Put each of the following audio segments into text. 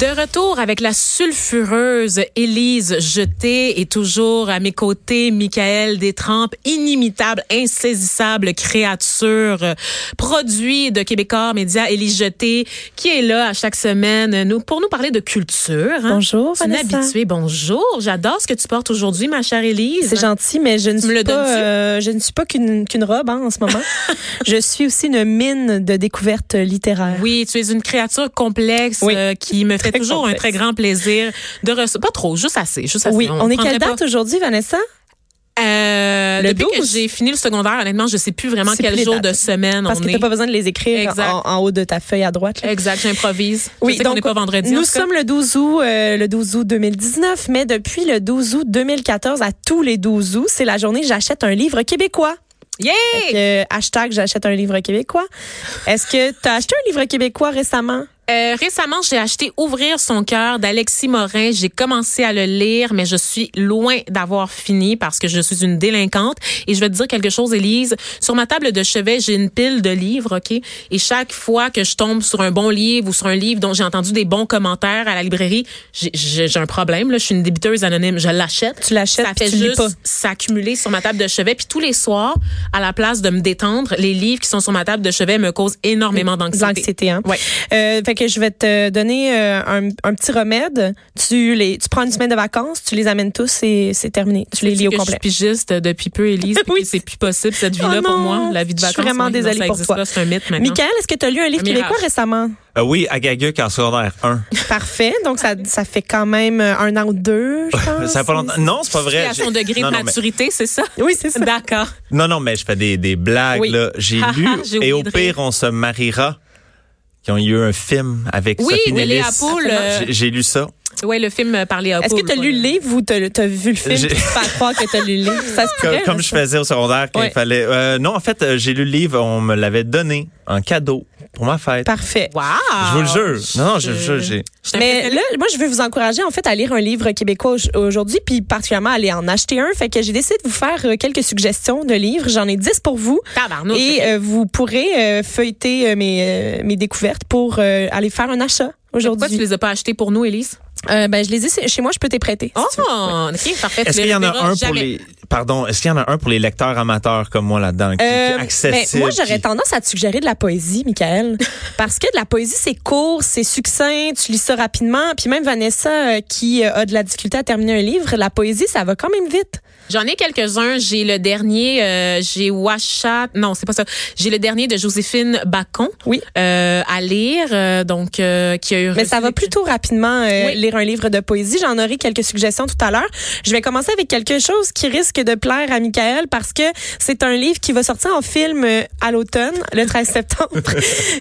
De retour avec la sulfureuse Élise Jeté et toujours à mes côtés Michael Détrempe, inimitable, insaisissable créature, produit de Québécois Média Élise Jeté, qui est là à chaque semaine nous, pour nous parler de culture. hein. Bonjour, C'est une Vanessa. habituée. Bonjour. J'adore ce que tu portes aujourd'hui, ma chère Élise. C'est gentil, mais je ne suis pas, euh, je ne suis pas qu'une qu'une robe hein, en ce moment. je suis aussi une mine de découvertes littéraires. Oui, tu es une créature complexe Oui. euh, qui me Très toujours complexe. un très grand plaisir de recevoir. Pas trop, juste assez. Juste assez. Oui, on, est quelle date aujourd'hui, Vanessa? Euh, Le depuis que 12? j'ai fini le secondaire, honnêtement, je sais plus vraiment quel plus jour dates. de semaine Parce on que est. t'as pas besoin de les écrire Exact. en, en haut de ta feuille à droite. là. Exact, j'improvise. je sais qu'on n'est pas vendredi. en Nous sommes le 12 août, euh, le 12 août 2019, mais depuis le 12 août 2014 à tous les 12 août, c'est la journée j'achète un livre québécois. Yeah! Hashtag j'achète un livre québécois. Est-ce que tu as acheté un livre québécois récemment? Euh, récemment, j'ai acheté Ouvrir son cœur d'Alexis Morin. J'ai commencé à le lire, mais je suis loin d'avoir fini parce que je suis une délinquante. Et je vais te dire quelque chose, Élise. Sur ma table de chevet, j'ai une pile de livres, OK? Et chaque fois que je tombe sur un bon livre ou sur un livre dont j'ai entendu des bons commentaires à la librairie, j'ai- un problème. Là. Je suis une débiteuse anonyme. Je l'achète. Tu l'achètes Ça fait tu juste s'accumuler sur ma table de chevet. Puis tous les soirs, à la place de me détendre, les livres qui sont sur ma table de chevet me causent énormément d'anxiété. l'anxiété, hein? Ouais. Euh, fait que je vais te donner euh, un, un petit remède. Tu les, tu prends une semaine de vacances, tu les amènes tous et c'est terminé. Tu les lis au que complet. Je suis pigiste depuis peu, Élise. Oui. C'est plus possible, cette vie-là, Oh pour moi? La vie de je suis vacances. vraiment non, désolée pour toi. C'est un mythe maintenant. Michael, est-ce que tu as lu un livre Un québécois récemment? Euh, oui, à Gaguc en secondaire 1. Parfait. Donc, ça, ça fait quand même euh, un an ou deux, je pense. ça fait pas longtemps. Non, c'est pas vrai. à son degré non, de non, mais- maturité, c'est ça? Oui, c'est ça. D'accord. Non, non, mais je fais des, des blagues, Oui. là. J'ai Ha, lu oublié Et au pire, on se mariera. Qui ont eu un film avec Oui, Sophie oui, Nellis. Léa Poul, euh, J'ai- lu ça. Ouais, le film euh, par Léa Est-ce que tu as lu le livre ou tu as vu le film faire croire que tu as lu le livre? Ça se Comme, pourrait, comme là, je faisais au secondaire quand Ouais. il fallait. euh, non, en fait, j'ai lu le livre, on me l'avait donné en cadeau pour ma fête. Parfait. Wow! Je vous le jure. Non, non, je vous jure, j'ai. Je suis Mais là, moi, je veux vous encourager en fait à lire un livre québécois au- aujourd'hui, puis particulièrement à aller en acheter un. Fait que j'ai décidé de vous faire euh, quelques suggestions de livres. J'en ai 10 pour vous. Tabarnouche, Et euh, vous pourrez euh, feuilleter euh, mes, euh, mes découvertes pour euh, aller faire un achat Pourquoi tu aujourd'hui. les as pas achetés pour nous, Élise? Euh, ben, je les ai chez moi, je peux t'y prêter. Oh, si. OK, parfait. Est-ce qu'il y en a un pour les. Pardon, est-ce qu'il y en a un pour les lecteurs amateurs comme moi là-dedans, qui, qui est Euh, accessible? mais moi, j'aurais qui- tendance à te suggérer de la poésie, Michael. parce que de la poésie, c'est court, c'est succinct, tu lis ça rapidement. Puis même Vanessa, euh, qui euh, a de la difficulté à terminer un livre, la poésie, ça va quand même vite. J'en ai quelques-uns. J'ai le dernier, euh, j'ai Washat. Non, c'est pas ça. J'ai le dernier de Joséphine Bacon. Oui. Euh, à lire, euh, donc euh, qui a eu. Mais ça va plutôt rapidement euh, Oui. lire un livre de poésie. J'en aurai quelques suggestions tout à l'heure. Je vais commencer avec quelque chose qui risque de plaire à Michael parce que c'est un livre qui va sortir en film euh, à l'automne, le 13 septembre.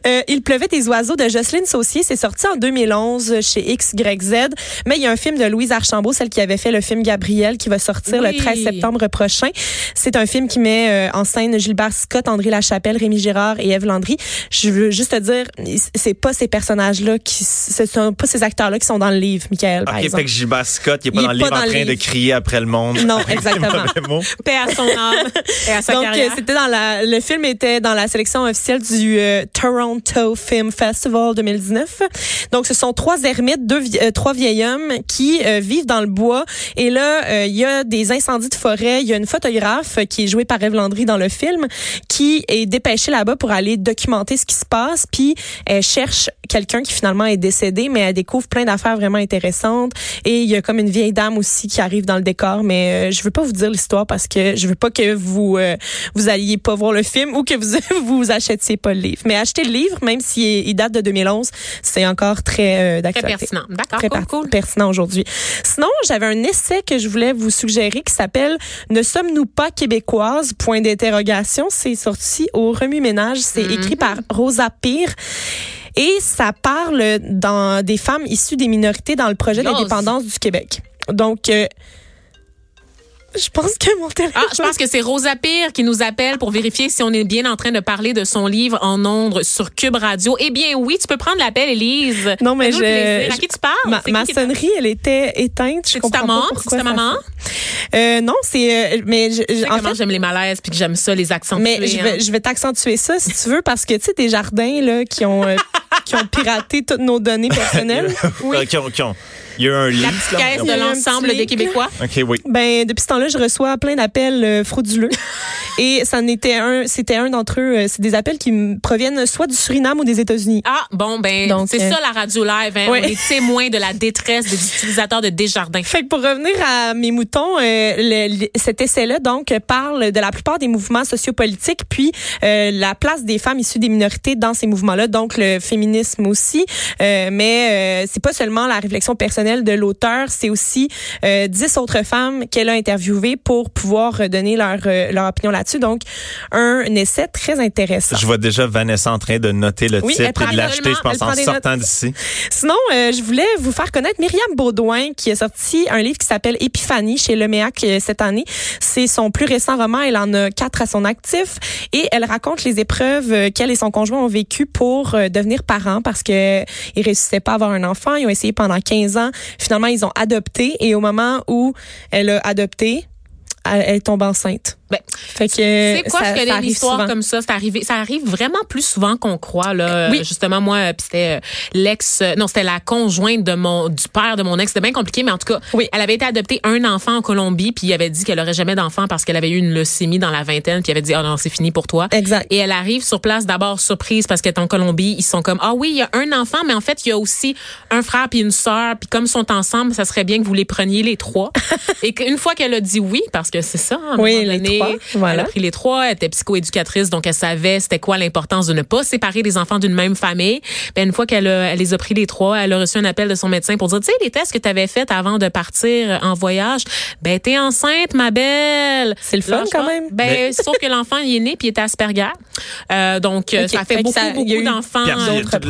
Euh, il pleuvait des oiseaux de Jocelyne Saucier. C'est sorti en 2011 chez XYZ. Mais il y a un film de Louise Archambault, celle qui avait fait le film Gabriel, qui va sortir Oui. le 13 septembre prochain. C'est un film qui met euh, en scène Gilbert Scott, André Lachapelle, Rémi Girard et Ève Landry. Je veux juste te dire, c'est pas ces personnages-là qui, ce sont pas ces acteurs-là qui sont dans le livre, Michael, par Ok, exemple. fait que Gilbert Scott, il est pas Il dans le livre en train de crier après le monde. Non, exactement. paix à son âme et à sa Donc, euh, carrière. c'était dans la, le film était dans la sélection officielle du euh, Toronto Film Festival 2019. Donc, ce sont trois ermites, deux, euh, trois vieils hommes qui euh, vivent dans le bois. Et là, il y a des incendies de forêt. Il y a une photographe qui est jouée par Eve Landry dans le film qui est dépêchée là-bas pour aller documenter ce qui se passe. Puis, elle cherche quelqu'un qui finalement est décédé, mais elle découvre plein d'affaires vraiment intéressantes. Et il y a comme une vieille dame aussi qui arrive dans le décor, mais euh, je veux pas vous dire l'histoire parce que je veux pas que vous euh, vous alliez pas voir le film ou que vous vous achetiez pas le livre. Mais achetez le livre, même s'il il date de 2011, c'est encore très euh, Très d'actualité. pertinent. D'accord, Très cool, cool. pertinent aujourd'hui. Sinon, j'avais un essai que je voulais vous suggérer qui s'appelle Ne sommes-nous pas québécoises? Point d'interrogation. C'est sorti au Remue Ménage. C'est Mhm. écrit par Rosa Pire. Et ça parle dans des femmes issues des minorités dans le projet d'indépendance du Québec. Donc, euh, Je pense que mon téléphone. Ah, je pense que c'est Rosa Pire qui nous appelle pour vérifier si on est bien en train de parler de son livre en ondes sur Cube Radio. Eh bien, oui, tu peux prendre l'appel, Élise. Non, mais je-. À qui tu parles? Ma, C'est ma qui qui est- sonnerie, elle était éteinte. Je comprends ta pas maman? pourquoi C'est-tu ta maman? Euh, non, c'est. euh, mais je, Tu sais en comment fait, j'aime les malaises puis que j'aime ça, les accents. mais je vais, je vais t'accentuer ça si tu veux parce que tu sais des jardins là qui ont euh, qui ont piraté toutes nos données personnelles. Euh, qui ont- qui ont- Il y a un La petite là. caisse de l'ensemble des Québécois. OK, oui. Ben depuis ce temps-là, je reçois plein d'appels euh, frauduleux et ça n'était un, c'était un d'entre eux. euh, c'est des appels qui me proviennent soit du Suriname ou des États-Unis. Ah, bon, ben, Donc, c'est euh, ça la radio live. Hein? ouais. On est témoins de la détresse des utilisateurs de Desjardins. Fait que pour revenir à mes moutons, euh, le- le- cet essai-là donc parle de la plupart des mouvements sociopolitiques, puis euh, la place des femmes issues des minorités dans ces mouvements-là, donc le féminisme aussi. Euh, mais euh, c'est pas seulement la réflexion personnelle de l'auteur, c'est aussi euh, dix autres femmes qu'elle a interviewées pour pouvoir donner leur euh, leur opinion là-dessus. Donc un essai très intéressant. Je vois déjà Vanessa en train de noter le Oui, titre et de l'acheter, je pense, en sortant d'ici. Sinon, euh, je voulais vous faire connaître Myriam Baudouin qui a sorti un livre qui s'appelle Épiphanie chez Leméac euh, cette année. C'est son plus récent roman. Elle en a quatre à son actif et elle raconte les épreuves qu'elle et son conjoint ont vécues pour euh, devenir parents parce que ils réussissaient pas à avoir un enfant. Ils ont essayé pendant 15 ans. Finalement, ils ont adopté et au moment où elle a adopté, elle, elle tombe enceinte. Ben, Fait que C'est quoi, ça, je connais une histoire comme ça? C'est arrivé, ça arrive vraiment plus souvent qu'on croit, là. Oui. Euh, Justement, moi, euh, puis c'était euh, l'ex, non, c'était la conjointe de mon, du père de mon ex. C'était bien compliqué, mais en tout cas, Oui. elle avait été adoptée un enfant en Colombie, puis il avait dit qu'elle aurait jamais d'enfant parce qu'elle avait eu une leucémie dans la vingtaine, puis il avait dit, ah non, c'est fini pour toi. Exact. Et elle arrive sur place d'abord surprise parce qu'elle est en Colombie. Ils sont comme ah oui il y a un enfant mais en fait il y a aussi un frère puis une sœur puis comme ils sont ensemble ça serait bien que vous les preniez les trois. et qu'une fois qu'elle a dit oui parce que c'est ça. à un Oui, moment les donné, trois, voilà. Elle a pris les trois. Elle était psychoéducatrice donc elle savait c'était quoi l'importance de ne pas séparer les enfants d'une même famille. Ben une fois qu'elle a- elle les a pris les trois elle a reçu un appel de son médecin pour dire tu sais les tests que tu avais faits avant de partir en voyage ben t'es enceinte ma belle. C'est le fun, Lâche quand même. Ben Mais- sauf que l'enfant il est né puis il était Asperger. Euh, donc euh, Ok, ça fait, fait beaucoup ça- beaucoup d'enfants.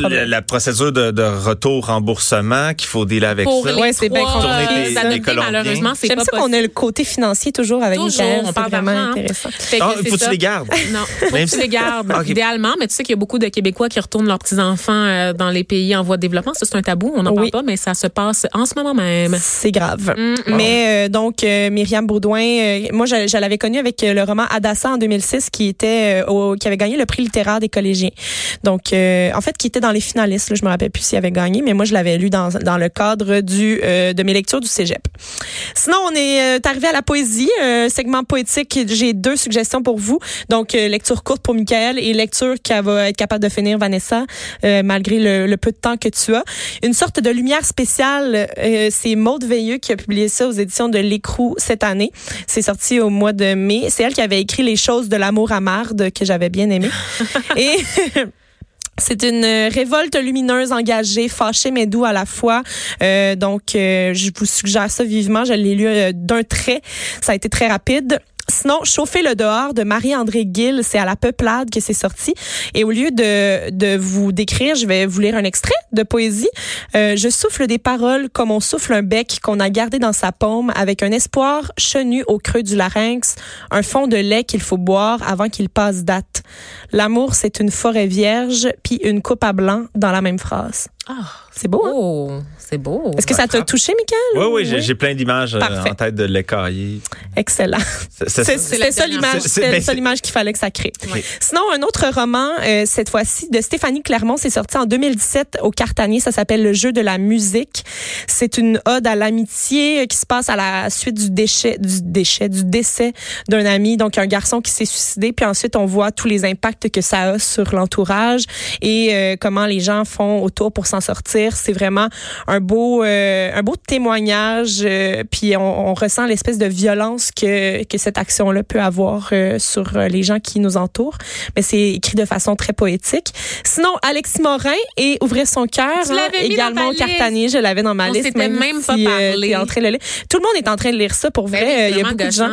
La, la procédure de, de retour remboursement qu'il faut dealer avec pour ça. Ouais, c'est bien compliqué, euh, malheureusement, c'est J'aime pas ça qu'on possible. a le côté financier toujours avec Toujours, Michael. on parle vraiment hein. intéressant. Ah, faut que tu les gardes? Non, faut Même que tu les gardes, idéalement. Mais tu sais qu'il y a beaucoup de Québécois qui retournent leurs petits-enfants euh, dans les pays en voie de développement. Ça, c'est un tabou, on n'en Oui. parle pas, mais ça se passe en ce moment même. C'est grave. Mm, mm. Mais euh, donc euh, Myriam Baudouin, euh, moi je, je l'avais connue avec le roman Adassa en 2006 qui était euh, au, qui avait gagné le prix littéraire des collégiens. Donc euh, en fait qui était dans les finalistes, là, je me rappelle plus s'il avait gagné, mais moi je l'avais lu dans dans le cadre du euh, de mes lectures du Cégep. Sinon on est euh, arrivé à la poésie, euh, segment poétique, j'ai deux suggestions pour vous. Donc euh, lecture courte pour Michael et lecture qu'elle va être capable de finir Vanessa euh, malgré le, le peu de temps que tu as. Une sorte de lumière spéciale, euh, c'est Maude Veilleux qui a publié ça aux éditions de L'Écrou cette année. C'est sorti au mois de mai. C'est elle qui avait écrit Les choses de l'amour à marde que j'avais bien aimé. Et C'est une révolte lumineuse, engagée, fâchée mais doux à la fois. Euh, donc, euh, je vous suggère ça vivement. Je l'ai lu euh, d'un trait. Ça a été très rapide. Sinon, Chauffer le dehors de Marie-André Gill, c'est à la peuplade que c'est sorti. Et au lieu de, de vous décrire, je vais vous lire un extrait de poésie. Euh, je souffle des paroles comme on souffle un bec qu'on a gardé dans sa paume avec un espoir chenu au creux du larynx, un fond de lait qu'il faut boire avant qu'il passe date. L'amour, c'est une forêt vierge, puis une coupe à blanc dans la même phrase. Ah, C'est beau, hein? oh, c'est beau. Est-ce que ça t'a touché, Michael? Oui, oui, j'ai- j'ai plein d'images euh, Parfait. en tête de l'écaillé. Excellent. C'est- c'est C'est- ça. L'image, ben, ça c'est- l'image qu'il fallait que ça crée. Oui. Sinon, un autre roman, euh, cette fois-ci, de Stéphanie Clermont, c'est sorti en 2017 au Cartanier. Ça s'appelle Le jeu de la musique. C'est une ode à l'amitié euh, qui se passe à la suite du déchet, du déchet, du décès d'un ami. Donc, un garçon qui s'est suicidé. Puis ensuite, on voit tous les impacts que ça a sur l'entourage et euh, comment les gens font autour pour s'en sortir. C'est vraiment un beau, euh, un beau témoignage. euh, puis on, on ressent l'espèce de violence que, que cette action-là peut avoir euh, sur les gens qui nous entourent. Mais c'est écrit de façon très poétique. Sinon, Alexis Morin et Ouvrir son cœur, hein, également au. Cartanier, je l'avais dans ma On liste. même pas si, parlé. t'es en train de le lire. Tout le monde est en train de lire ça pour Ben vrai. Il y a beaucoup de gens.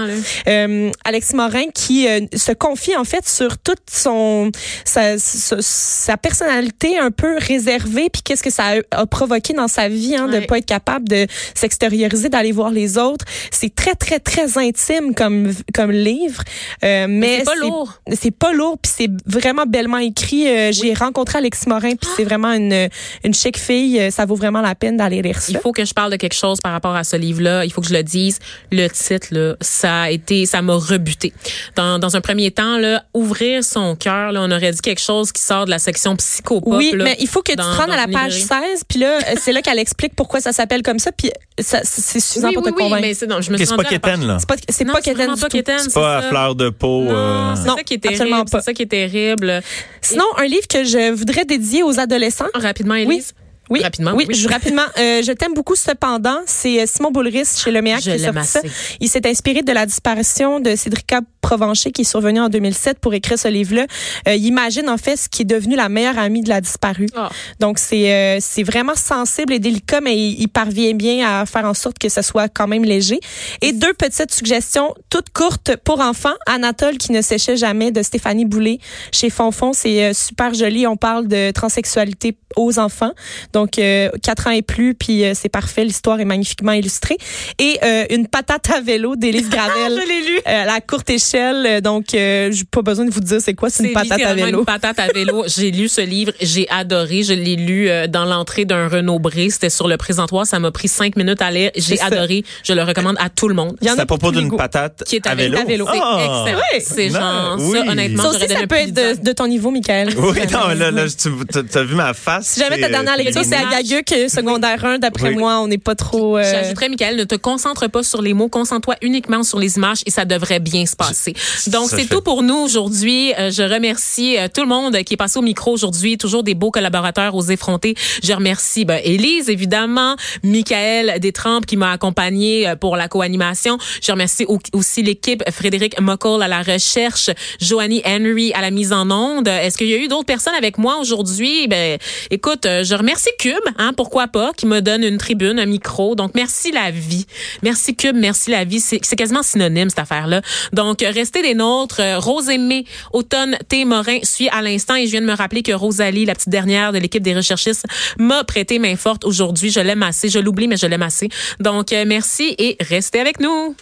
Alexis Morin qui se confie en fait sur toute son sa, sa, sa personnalité un peu réservée puis qu'est-ce que ça a, a provoqué dans sa vie, hein, de Ouais. pas être capable de s'extérioriser, d'aller voir les autres. C'est très, très, très intime comme, comme livre. Euh, mais c'est pas lourd. C'est pas lourd, puis c'est vraiment bellement écrit. Euh, J'ai rencontré Alexis Morin, puis c'est vraiment une, une chic fille. Euh, Ça vaut vraiment la peine d'aller lire ça. Il faut que je parle de quelque chose par rapport à ce livre-là. Il faut que je le dise. Le titre, là, ça a été, ça m'a rebuté. Dans, dans un premier temps, là, ouvrir son cœur, là, on aurait dit quelque chose qui sort de la section psychopop. Oui, là, mais il faut que tu te rendes à la page librairie. 16, puis là, euh, c'est là qu'elle explique pourquoi ça s'appelle comme ça, puis ça, c'est suffisant Oui, pour oui, te oui, convaincre. mais c'est non, je me Ok, suis c'est pas quétaine, là. C'est pas, c'est Non, pas c'est quétaine vraiment du pas tout. quétaine, C'est pas à fleur de peau. Non, euh, c'est Non, ça qui est absolument terrible. pas. C'est ça qui est terrible. Sinon, un livre que je voudrais dédier aux adolescents. Rapidement, Élise. Oui, Rapidement, oui, oui. je, rapidement. Euh, je t'aime beaucoup cependant. C'est euh, Simon Boulris chez Le Méac qui a sorti ça. Il s'est inspiré de la disparition de Cédrica Provencher qui est survenue en 2007 pour écrire ce livre-là. Euh, il imagine en fait ce qui est devenu la meilleure amie de la disparue. Ah. Donc c'est euh, c'est vraiment sensible et délicat, mais il, il parvient bien à faire en sorte que ce soit quand même léger. Et deux petites suggestions, toutes courtes pour enfants. Anatole qui ne séchait jamais de Stéphanie Boulay chez Fonfon, c'est euh, super joli. On parle de transsexualité aux enfants, donc euh, 4 ans et plus, puis euh, c'est parfait. L'histoire est magnifiquement illustrée. Et euh, une patate à vélo d'Élise Gravel. Je l'ai lu. la courte échelle, euh, donc euh, j'ai pas besoin de vous dire c'est quoi, c'est une patate à vélo. Une patate à vélo. J'ai lu ce livre, j'ai adoré. Je l'ai lu euh, dans l'entrée d'un Renault Bré. C'était sur le présentoir. Ça m'a pris cinq minutes à lire. J'ai adoré. Je le recommande à tout le monde. C'est à propos d'une patate Qui est à avec vélo. C'est Ah! excellent. Oui. C'est genre, Oui. ça, honnêtement, Ça aussi, ça un peut être de ton niveau, Michael. Oui, non, là, là, tu as vu ma face. Si jamais ta c'est, dernière euh, lecture, c'est à Gaguc, euh, secondaire 1, d'après moi, on n'est pas trop... euh, J'ajouterais, Michael, ne te concentre pas sur les mots, concentre-toi uniquement sur les images et ça devrait bien se passer. Donc, c'est tout pour nous aujourd'hui. Euh, je remercie euh, tout le monde qui est passé au micro aujourd'hui. Toujours des beaux collaborateurs aux effrontés. Je remercie ben, Élise, évidemment, Michael Détrempe qui m'a accompagné euh, pour la co-animation. Je remercie au- aussi l'équipe Frédéric Mockle à la recherche, Joanie Henry à la mise en onde. Est-ce qu'il y a eu d'autres personnes avec moi aujourd'hui? Ben, écoute, je remercie Cube, hein, pourquoi pas, qui me donne une tribune, un micro. Donc, merci la vie. Merci Cube, merci la vie. C'est quasiment synonyme, cette affaire-là. Donc, restez des nôtres. Euh, Rose Aimée, Automne T. Morin suit à l'instant et je viens de me rappeler que Rosalie, la petite dernière de l'équipe des recherchistes, m'a prêté main forte aujourd'hui. Je l'aime assez. Je l'oublie, mais je l'aime assez. Donc, euh, merci et restez avec nous.